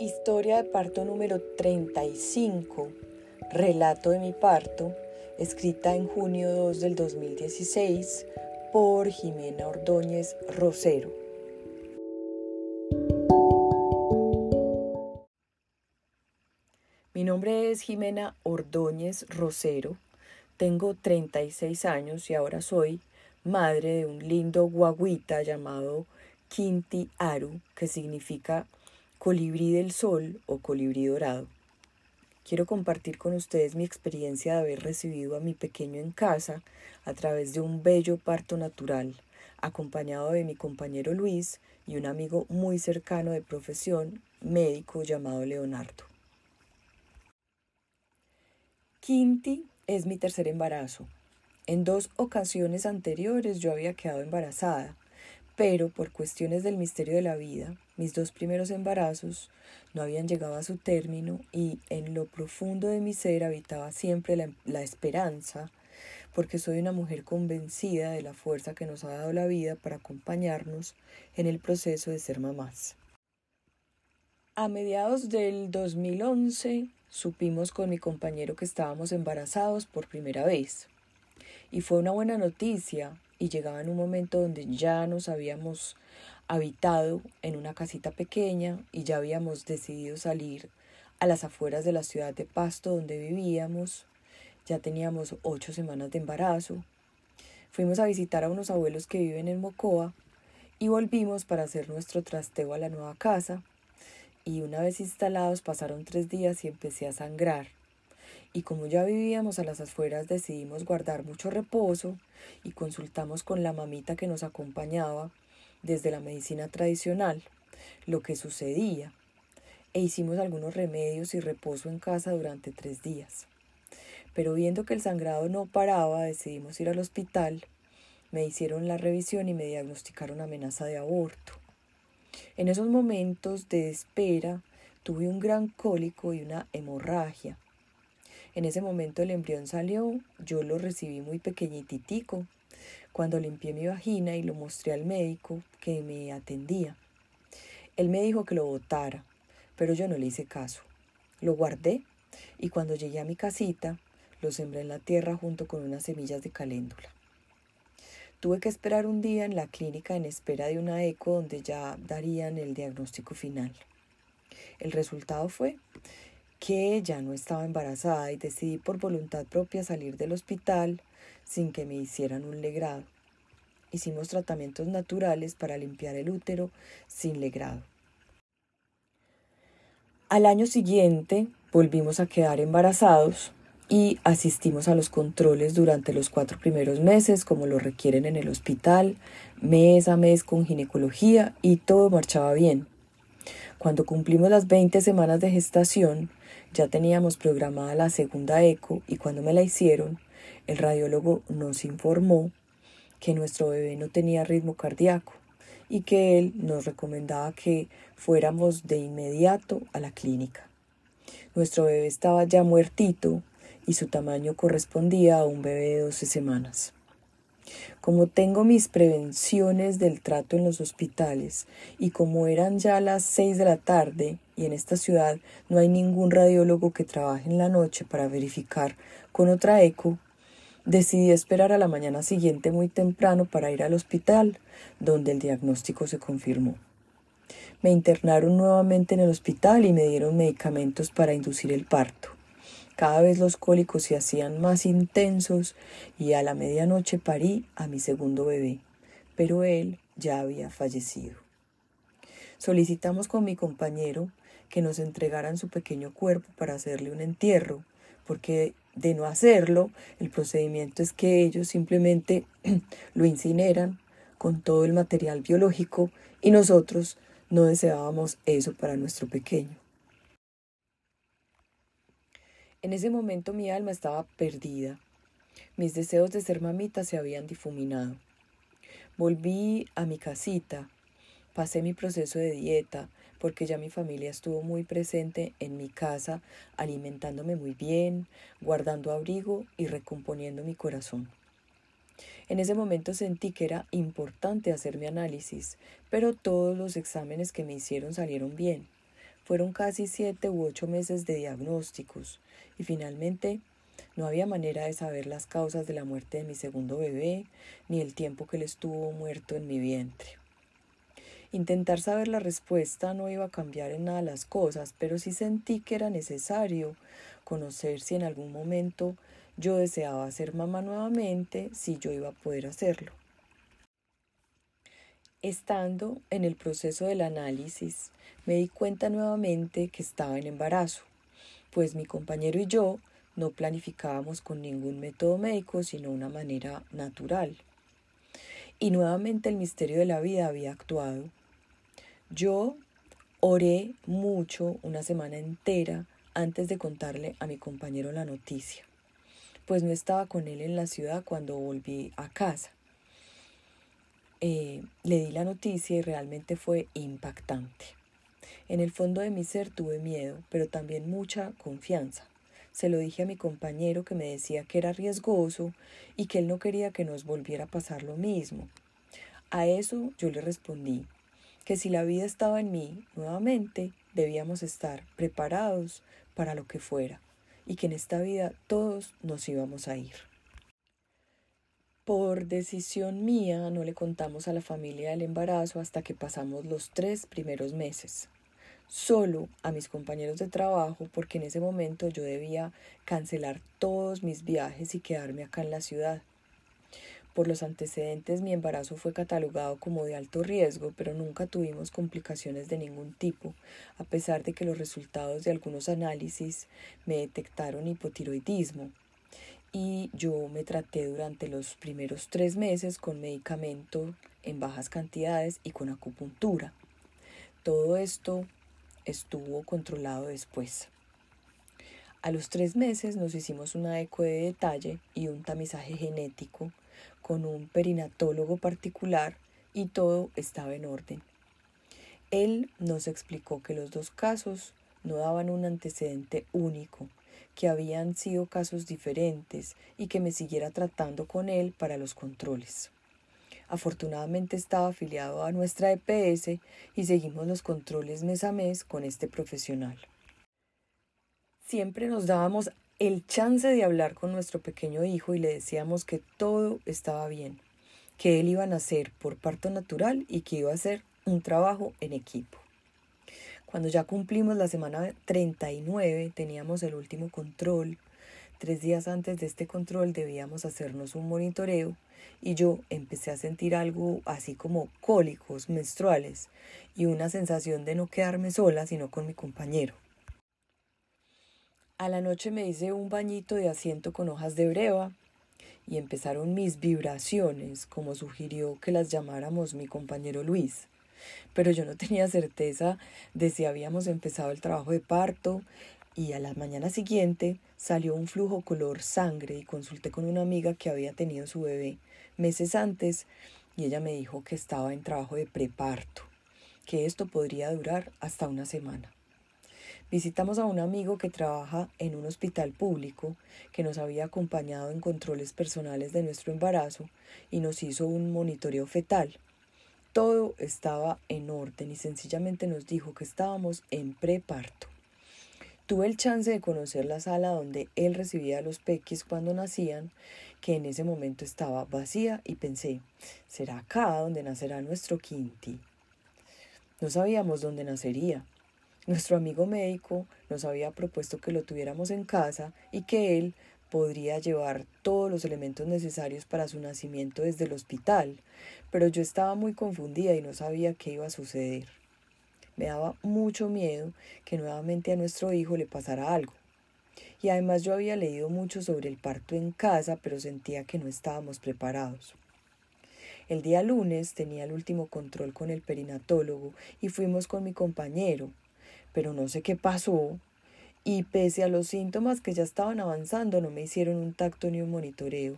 Historia de parto número 35, Relato de mi parto, escrita en junio 2 del 2016 por Jimena Ordóñez Rosero. Mi nombre es Jimena Ordóñez Rosero, tengo 36 años y ahora soy madre de un lindo guaguita llamado Quinti Aru, que significa colibrí del sol o colibrí dorado. Quiero compartir con ustedes mi experiencia de haber recibido a mi pequeño en casa a través de un bello parto natural, acompañado de mi compañero Luis y un amigo muy cercano de profesión, médico llamado Leonardo. Quinti es mi tercer embarazo. En dos ocasiones anteriores yo había quedado embarazada, pero por cuestiones del misterio de la vida, mis dos primeros embarazos no habían llegado a su término y en lo profundo de mi ser habitaba siempre la, esperanza, porque soy una mujer convencida de la fuerza que nos ha dado la vida para acompañarnos en el proceso de ser mamás. A mediados del 2011 supimos con mi compañero que estábamos embarazados por primera vez. Y fue una buena noticia y llegaba en un momento donde ya nos habíamos habitado en una casita pequeña y ya habíamos decidido salir a las afueras de la ciudad de Pasto donde vivíamos. Ya teníamos ocho semanas de embarazo. Fuimos a visitar a unos abuelos que viven en Mocoa y volvimos para hacer nuestro trasteo a la nueva casa. Y una vez instalados pasaron tres días y empecé a sangrar y como ya vivíamos a las afueras decidimos guardar mucho reposo y consultamos con la mamita que nos acompañaba desde la medicina tradicional lo que sucedía e hicimos algunos remedios y reposo en casa durante tres días. Pero viendo que el sangrado no paraba decidimos ir al hospital, me hicieron la revisión y me diagnosticaron amenaza de aborto. En esos momentos de espera tuve un gran cólico y una hemorragia en ese momento el embrión salió, yo lo recibí muy pequeñititico. Cuando limpié mi vagina y lo mostré al médico que me atendía, él me dijo que lo botara, pero yo no le hice caso. Lo guardé y cuando llegué a mi casita, lo sembré en la tierra junto con unas semillas de caléndula. Tuve que esperar un día en la clínica en espera de una eco donde ya darían el diagnóstico final. El resultado fue que ella no estaba embarazada y decidí por voluntad propia salir del hospital sin que me hicieran un legrado. Hicimos tratamientos naturales para limpiar el útero sin legrado. Al año siguiente volvimos a quedar embarazados y asistimos a los controles durante los cuatro primeros meses como lo requieren en el hospital, mes a mes con ginecología y todo marchaba bien. Cuando cumplimos las 20 semanas de gestación, ya teníamos programada la segunda eco y cuando me la hicieron, el radiólogo nos informó que nuestro bebé no tenía ritmo cardíaco y que él nos recomendaba que fuéramos de inmediato a la clínica. Nuestro bebé estaba ya muertito y su tamaño correspondía a un bebé de 12 semanas. Como tengo mis prevenciones del trato en los hospitales y como eran ya las seis de la tarde y en esta ciudad no hay ningún radiólogo que trabaje en la noche para verificar con otra eco, decidí esperar a la mañana siguiente muy temprano para ir al hospital, donde el diagnóstico se confirmó. Me internaron nuevamente en el hospital y me dieron medicamentos para inducir el parto. Cada vez los cólicos se hacían más intensos y a la medianoche parí a mi segundo bebé, pero él ya había fallecido. Solicitamos con mi compañero que nos entregaran su pequeño cuerpo para hacerle un entierro, porque de no hacerlo, el procedimiento es que ellos simplemente lo incineran con todo el material biológico y nosotros no deseábamos eso para nuestro pequeño. En ese momento mi alma estaba perdida. Mis deseos de ser mamita se habían difuminado. Volví a mi casita, pasé mi proceso de dieta, porque ya mi familia estuvo muy presente en mi casa, alimentándome muy bien, guardando abrigo y recomponiendo mi corazón. En ese momento sentí que era importante hacer mi análisis, pero todos los exámenes que me hicieron salieron bien. Fueron casi siete u ocho meses de diagnósticos y finalmente no había manera de saber las causas de la muerte de mi segundo bebé ni el tiempo que él estuvo muerto en mi vientre. Intentar saber la respuesta no iba a cambiar en nada las cosas, pero sí sentí que era necesario conocer si en algún momento yo deseaba ser mamá nuevamente, si yo iba a poder hacerlo. Estando en el proceso del análisis, me di cuenta nuevamente que estaba en embarazo, pues mi compañero y yo no planificábamos con ningún método médico, sino una manera natural. Y nuevamente el misterio de la vida había actuado. Yo oré mucho una semana entera antes de contarle a mi compañero la noticia, pues no estaba con él en la ciudad cuando volví a casa. Eh, le di la noticia y realmente fue impactante. En el fondo de mi ser tuve miedo, pero también mucha confianza. Se lo dije a mi compañero que me decía que era riesgoso y que él no quería que nos volviera a pasar lo mismo. A eso yo le respondí que si la vida estaba en mí nuevamente, debíamos estar preparados para lo que fuera y que en esta vida todos nos íbamos a ir. Por decisión mía no le contamos a la familia del embarazo hasta que pasamos los tres primeros meses. Solo a mis compañeros de trabajo porque en ese momento yo debía cancelar todos mis viajes y quedarme acá en la ciudad. Por los antecedentes mi embarazo fue catalogado como de alto riesgo, pero nunca tuvimos complicaciones de ningún tipo, a pesar de que los resultados de algunos análisis me detectaron hipotiroidismo, y yo me traté durante los primeros tres meses con medicamento en bajas cantidades y con acupuntura. Todo esto estuvo controlado después. A los tres meses nos hicimos una eco de detalle y un tamizaje genético con un perinatólogo particular y todo estaba en orden. Él nos explicó que los dos casos no daban un antecedente único, que habían sido casos diferentes y que me siguiera tratando con él para los controles. Afortunadamente estaba afiliado a nuestra EPS y seguimos los controles mes a mes con este profesional. Siempre nos dábamos el chance de hablar con nuestro pequeño hijo y le decíamos que todo estaba bien, que él iba a nacer por parto natural y que iba a hacer un trabajo en equipo. Cuando ya cumplimos la semana 39, teníamos el último control. Tres días antes de este control debíamos hacernos un monitoreo y yo empecé a sentir algo así como cólicos menstruales y una sensación de no quedarme sola sino con mi compañero. A la noche me hice un bañito de asiento con hojas de breva y empezaron mis vibraciones, como sugirió que las llamáramos mi compañero Luis pero yo no tenía certeza de si habíamos empezado el trabajo de parto y a la mañana siguiente salió un flujo color sangre y consulté con una amiga que había tenido su bebé meses antes y ella me dijo que estaba en trabajo de preparto, que esto podría durar hasta una semana. Visitamos a un amigo que trabaja en un hospital público que nos había acompañado en controles personales de nuestro embarazo y nos hizo un monitoreo fetal. Todo estaba en orden y sencillamente nos dijo que estábamos en preparto. Tuve el chance de conocer la sala donde él recibía a los pequis cuando nacían, que en ese momento estaba vacía y pensé, ¿será acá donde nacerá nuestro Quinti? No sabíamos dónde nacería. Nuestro amigo médico nos había propuesto que lo tuviéramos en casa y que él podría llevar todos los elementos necesarios para su nacimiento desde el hospital, pero yo estaba muy confundida y no sabía qué iba a suceder. Me daba mucho miedo que nuevamente a nuestro hijo le pasara algo. Y además yo había leído mucho sobre el parto en casa, pero sentía que no estábamos preparados. El día lunes tenía el último control con el perinatólogo y fuimos con mi compañero, pero no sé qué pasó, y pese a los síntomas que ya estaban avanzando no me hicieron un tacto ni un monitoreo.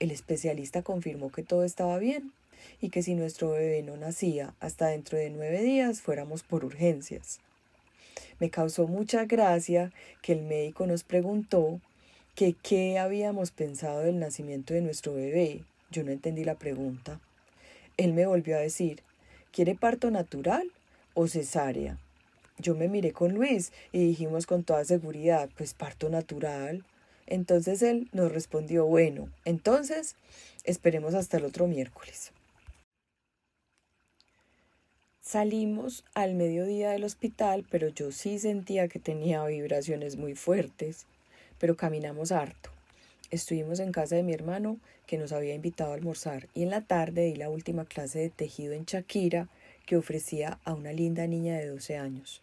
El especialista confirmó que todo estaba bien y que si nuestro bebé no nacía hasta dentro de nueve días fuéramos por urgencias. Me causó mucha gracia que el médico nos preguntó qué habíamos pensado del nacimiento de nuestro bebé. Yo no entendí la pregunta. Él me volvió a decir, ¿quiere parto natural o cesárea? Yo me miré con Luis y dijimos con toda seguridad, pues parto natural. Entonces él nos respondió, bueno, entonces esperemos hasta el otro miércoles. Salimos al mediodía del hospital, pero yo sí sentía que tenía vibraciones muy fuertes, pero caminamos harto. Estuvimos en casa de mi hermano, que nos había invitado a almorzar, y en la tarde di la última clase de tejido en Shakira que ofrecía a una linda niña de 12 años.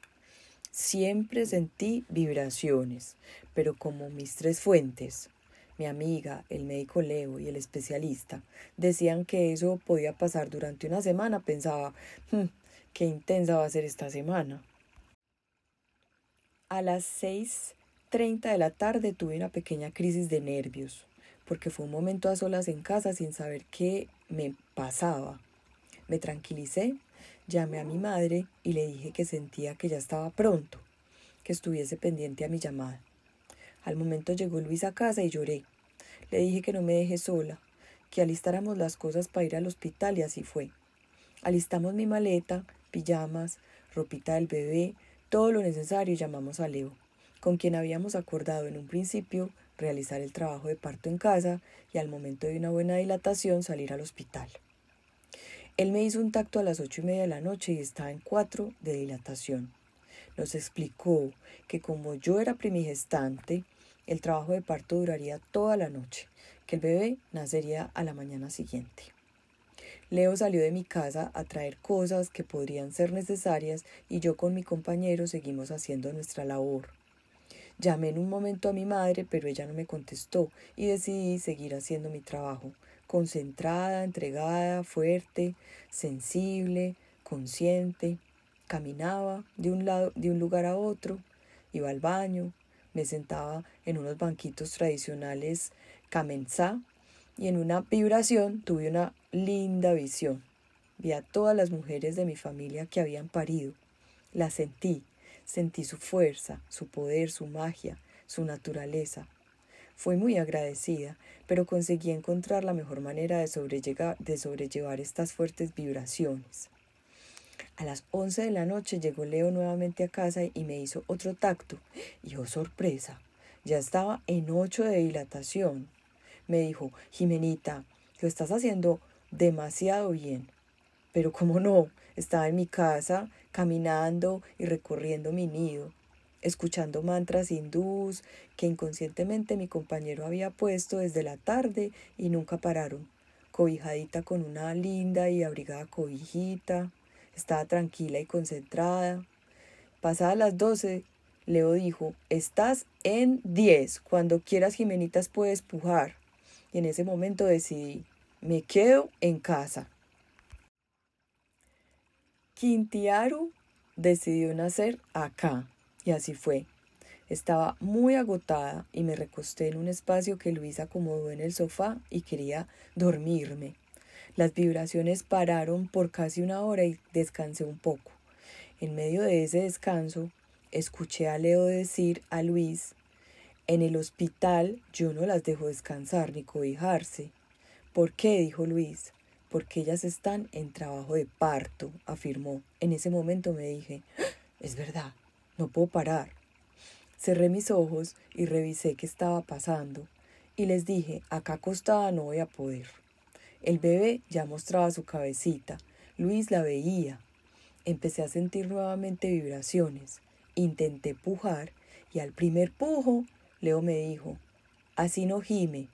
Siempre sentí vibraciones, pero como mis tres fuentes, mi amiga, el médico Leo y el especialista, decían que eso podía pasar durante una semana, pensaba, hmm, qué intensa va a ser esta semana. A las seis treinta de la tarde tuve una pequeña crisis de nervios, porque fue un momento a solas en casa sin saber qué me pasaba. Me tranquilicé Llamé a mi madre y le dije que sentía que ya estaba pronto, que estuviese pendiente a mi llamada. Al momento llegó Luis a casa y lloré. Le dije que no me deje sola, que alistáramos las cosas para ir al hospital y así fue. Alistamos mi maleta, pijamas, ropita del bebé, todo lo necesario y llamamos a Leo, con quien habíamos acordado en un principio realizar el trabajo de parto en casa y al momento de una buena dilatación salir al hospital. Él me hizo un tacto a las ocho y media de la noche y estaba en cuatro de dilatación. Nos explicó que como yo era primigestante, el trabajo de parto duraría toda la noche, que el bebé nacería a la mañana siguiente. Leo salió de mi casa a traer cosas que podrían ser necesarias y yo con mi compañero seguimos haciendo nuestra labor. Llamé en un momento a mi madre, pero ella no me contestó y decidí seguir haciendo mi trabajo, concentrada, entregada, fuerte, sensible, consciente. Caminaba de un lado, de un lugar a otro, iba al baño, me sentaba en unos banquitos tradicionales camenzá y en una vibración tuve una linda visión. Vi a todas las mujeres de mi familia que habían parido. Las sentí, sentí su fuerza, su poder, su magia, su naturaleza. Fui muy agradecida, pero conseguí encontrar la mejor manera de, sobrellevar estas fuertes vibraciones. A las once de la noche llegó Leo nuevamente a casa y me hizo otro tacto. Y oh sorpresa, ya estaba en ocho de dilatación. Me dijo, Jimenita, lo estás haciendo demasiado bien. Pero cómo no, estaba en mi casa, caminando y recorriendo mi nido escuchando mantras hindús que inconscientemente mi compañero había puesto desde la tarde y nunca pararon. Cobijadita con una linda y abrigada cobijita, estaba tranquila y concentrada. Pasadas las doce, Leo dijo, estás en diez, cuando quieras Jimenitas puedes pujar. Y en ese momento decidí, me quedo en casa. Quintiaru decidió nacer acá, y así fue. Estaba muy agotada y me recosté en un espacio que Luis acomodó en el sofá y quería dormirme. Las vibraciones pararon por casi una hora y descansé un poco. En medio de ese descanso, escuché a Leo decir a Luis, en el hospital yo no las dejo descansar ni cobijarse. ¿Por qué? dijo Luis. Porque ellas están en trabajo de parto, afirmó. En ese momento me dije, ¡Ah! es verdad, no puedo parar. Cerré mis ojos y revisé qué estaba pasando y les dije, acá acostada no voy a poder. El bebé ya mostraba su cabecita, Luis la veía. Empecé a sentir nuevamente vibraciones. Intenté pujar y al primer pujo, Leo me dijo, así no gime.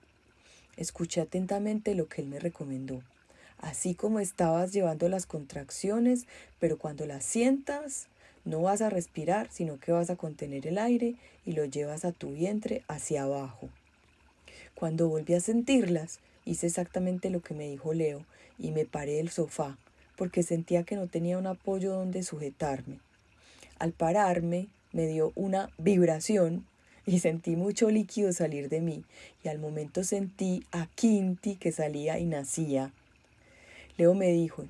Escuché atentamente lo que él me recomendó. Así como estabas llevando las contracciones, pero cuando las sientas, no vas a respirar, sino que vas a contener el aire y lo llevas a tu vientre hacia abajo. Cuando volví a sentirlas, hice exactamente lo que me dijo Leo y me paré del sofá, porque sentía que no tenía un apoyo donde sujetarme. Al pararme, me dio una vibración y sentí mucho líquido salir de mí, y al momento sentí a Quinti que salía y nacía. Leo me dijo,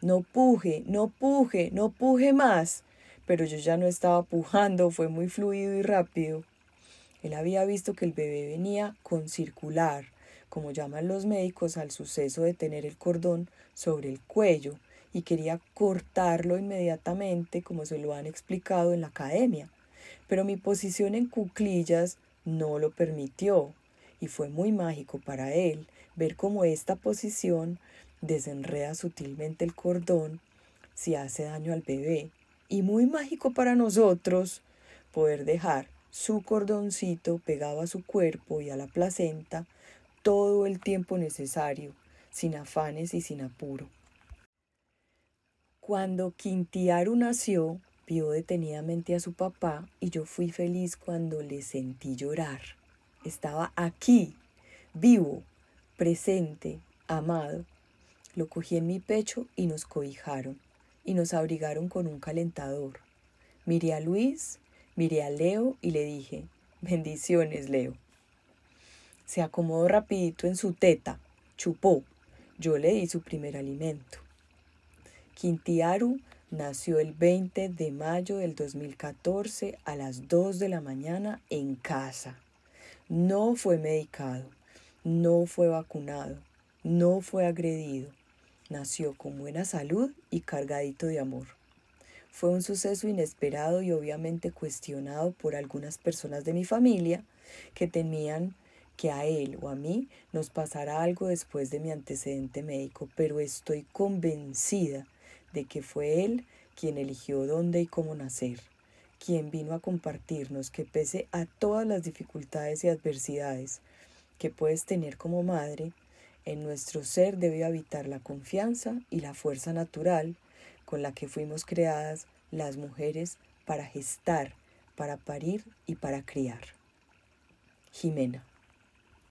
no puje, no puje, no puje más pero yo ya no estaba pujando, fue muy fluido y rápido. Él había visto que el bebé venía con circular, como llaman los médicos al suceso de tener el cordón sobre el cuello, y quería cortarlo inmediatamente como se lo han explicado en la academia, pero mi posición en cuclillas no lo permitió y fue muy mágico para él ver cómo esta posición desenreda sutilmente el cordón si hace daño al bebé y muy mágico para nosotros poder dejar su cordoncito pegado a su cuerpo y a la placenta todo el tiempo necesario, sin afanes y sin apuro. Cuando Quintiaru nació, vio detenidamente a su papá y yo fui feliz cuando le sentí llorar. Estaba aquí, vivo, presente, amado. Lo cogí en mi pecho y nos cobijaron y nos abrigaron con un calentador. Miré a Luis, miré a Leo y le dije, bendiciones, Leo. Se acomodó rapidito en su teta, chupó. Yo le di su primer alimento. Quintiaru nació el 20 de mayo del 2014 a las 2 de la mañana en casa. No fue medicado, no fue vacunado, no fue agredido. Nació con buena salud y cargadito de amor. Fue un suceso inesperado y obviamente cuestionado por algunas personas de mi familia que temían que a él o a mí nos pasara algo después de mi antecedente médico, pero estoy convencida de que fue él quien eligió dónde y cómo nacer, quien vino a compartirnos que pese a todas las dificultades y adversidades que puedes tener como madre, en nuestro ser debe habitar la confianza y la fuerza natural con la que fuimos creadas las mujeres para gestar, para parir y para criar. Jimena.